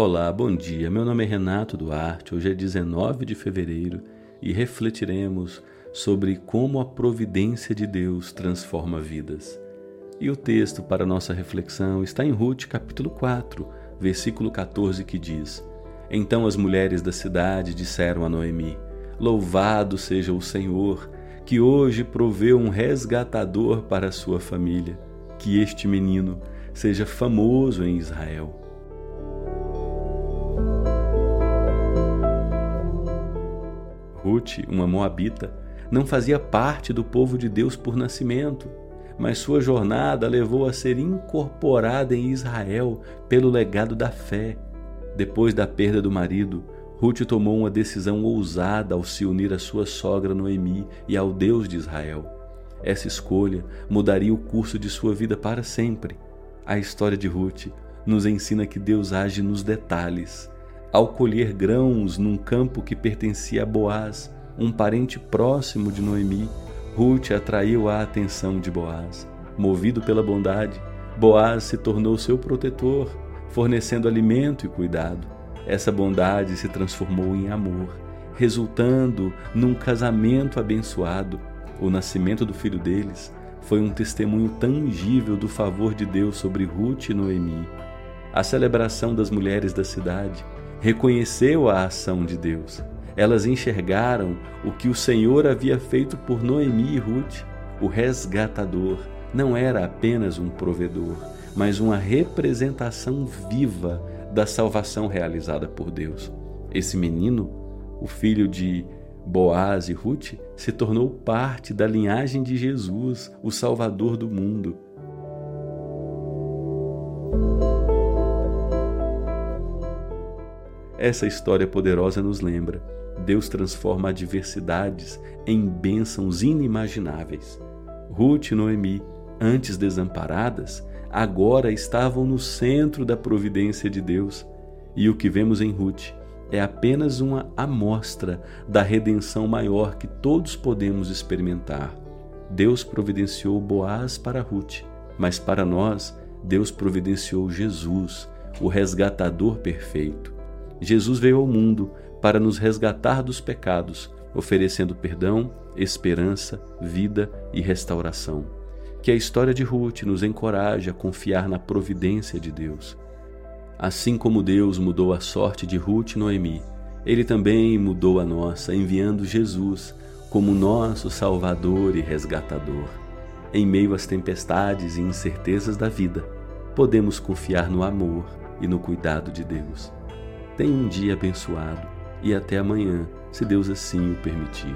Olá, bom dia. Meu nome é Renato Duarte. Hoje é 19 de fevereiro e refletiremos sobre como a providência de Deus transforma vidas. E o texto para nossa reflexão está em Ruth, capítulo 4, versículo 14, que diz: Então as mulheres da cidade disseram a Noemi: Louvado seja o Senhor, que hoje proveu um resgatador para a sua família, que este menino seja famoso em Israel. Ruth, uma moabita, não fazia parte do povo de Deus por nascimento, mas sua jornada levou a ser incorporada em Israel pelo legado da fé. Depois da perda do marido, Ruth tomou uma decisão ousada ao se unir à sua sogra Noemi e ao Deus de Israel. Essa escolha mudaria o curso de sua vida para sempre. A história de Ruth nos ensina que Deus age nos detalhes ao colher grãos num campo que pertencia a Boaz, um parente próximo de Noemi, Ruth atraiu a atenção de Boaz. Movido pela bondade, Boaz se tornou seu protetor, fornecendo alimento e cuidado. Essa bondade se transformou em amor, resultando num casamento abençoado. O nascimento do filho deles foi um testemunho tangível do favor de Deus sobre Ruth e Noemi. A celebração das mulheres da cidade reconheceu a ação de Deus. Elas enxergaram o que o Senhor havia feito por Noemi e Ruth. O resgatador não era apenas um provedor, mas uma representação viva da salvação realizada por Deus. Esse menino, o filho de Boaz e Ruth, se tornou parte da linhagem de Jesus, o Salvador do mundo. Essa história poderosa nos lembra: Deus transforma adversidades em bênçãos inimagináveis. Ruth e Noemi, antes desamparadas, agora estavam no centro da providência de Deus. E o que vemos em Ruth é apenas uma amostra da redenção maior que todos podemos experimentar. Deus providenciou Boaz para Ruth, mas para nós, Deus providenciou Jesus, o resgatador perfeito. Jesus veio ao mundo para nos resgatar dos pecados, oferecendo perdão, esperança, vida e restauração. Que a história de Ruth nos encoraje a confiar na providência de Deus. Assim como Deus mudou a sorte de Ruth e Noemi, ele também mudou a nossa, enviando Jesus como nosso Salvador e resgatador. Em meio às tempestades e incertezas da vida, podemos confiar no amor e no cuidado de Deus. Tenha um dia abençoado e até amanhã, se Deus assim o permitir.